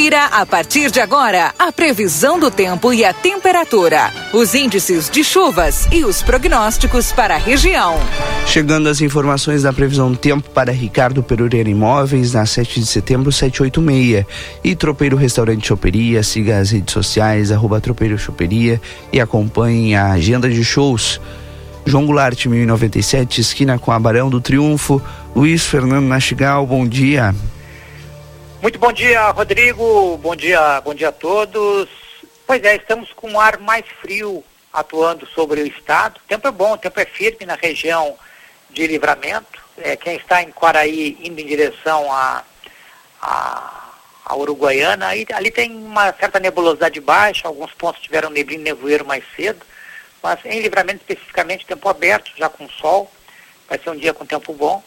Confira a partir de agora a previsão do tempo e a temperatura, os índices de chuvas e os prognósticos para a região. Chegando as informações da previsão do tempo para Ricardo Perureira Imóveis, na 7 de setembro, 786. E Tropeiro Restaurante Choperia, siga as redes sociais, arroba Tropeiro Choperia e acompanhe a agenda de shows. João Goulart, 1097, esquina com a Barão do Triunfo. Luiz Fernando Nastigal, bom dia. Muito bom dia, Rodrigo. Bom dia, bom dia a todos. Pois é, estamos com um ar mais frio atuando sobre o estado. O tempo é bom, o tempo é firme na região de livramento. É, quem está em Quaraí indo em direção a, a, a Uruguaiana, aí, ali tem uma certa nebulosidade baixa, alguns pontos tiveram neblina e nevoeiro mais cedo, mas em livramento especificamente, tempo aberto, já com sol. Vai ser um dia com tempo bom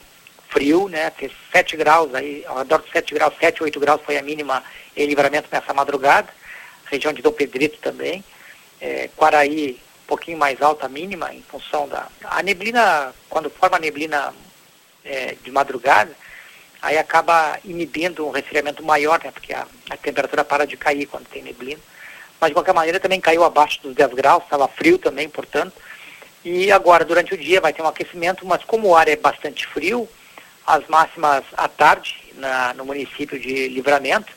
frio, né? Fez 7 graus aí, ao redor de 7 graus, 7, 8 graus foi a mínima em livramento nessa madrugada. Região de Dom Pedrito também. É, Quaraí, um pouquinho mais alta a mínima, em função da. A neblina, quando forma a neblina é, de madrugada, aí acaba inibindo um resfriamento maior, né? Porque a, a temperatura para de cair quando tem neblina. Mas de qualquer maneira também caiu abaixo dos 10 graus, estava frio também, portanto. E agora, durante o dia, vai ter um aquecimento, mas como o ar é bastante frio, as máximas à tarde na, no município de Livramento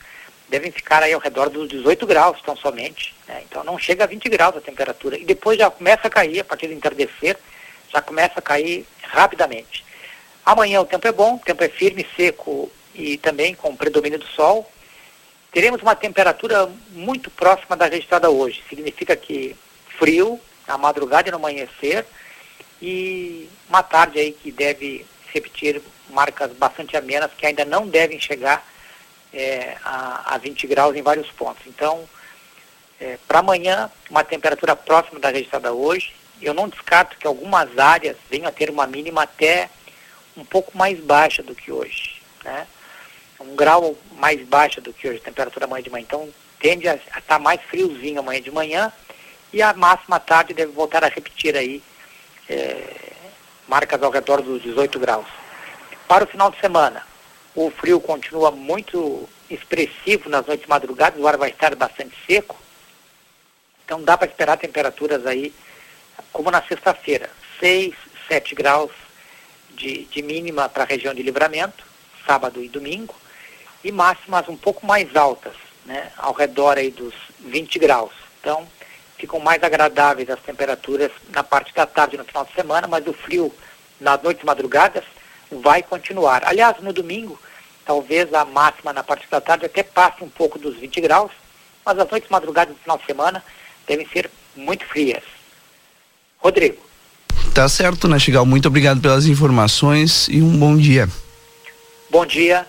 devem ficar aí ao redor dos 18 graus, tão somente. Né? Então não chega a 20 graus a temperatura. E depois já começa a cair, a partir do entardecer, já começa a cair rapidamente. Amanhã o tempo é bom, o tempo é firme, seco e também com predomínio do sol. Teremos uma temperatura muito próxima da registrada hoje. Significa que frio na madrugada e no amanhecer e uma tarde aí que deve repetir marcas bastante amenas que ainda não devem chegar é, a, a 20 graus em vários pontos. Então, é, para amanhã, uma temperatura próxima da registrada hoje. Eu não descarto que algumas áreas venham a ter uma mínima até um pouco mais baixa do que hoje. Né? Um grau mais baixa do que hoje, temperatura amanhã de manhã. Então, tende a estar tá mais friozinho amanhã de manhã e a máxima tarde deve voltar a repetir aí é, marcas ao redor dos 18 graus. Para o final de semana, o frio continua muito expressivo nas noites madrugadas, o ar vai estar bastante seco. Então dá para esperar temperaturas aí, como na sexta-feira, 6, 7 graus de, de mínima para a região de livramento, sábado e domingo, e máximas um pouco mais altas, né, ao redor aí dos 20 graus. Então ficam mais agradáveis as temperaturas na parte da tarde no final de semana, mas o frio nas noites madrugadas vai continuar. Aliás, no domingo, talvez a máxima na parte da tarde até passe um pouco dos 20 graus, mas as noites madrugadas do final de semana devem ser muito frias. Rodrigo. Tá certo, Nastigal. Muito obrigado pelas informações e um bom dia. Bom dia.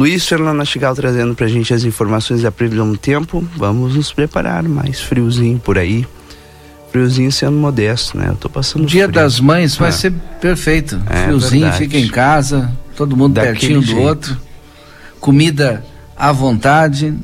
Luiz Fernando Nastigal trazendo pra gente as informações da previsão do tempo. Vamos nos preparar, mais friozinho por aí friozinho sendo modesto, né? Eu tô passando Dia frio. das Mães vai é. ser perfeito. É, friozinho, verdade. fica em casa, todo mundo Daquele pertinho do jeito. outro. Comida à vontade,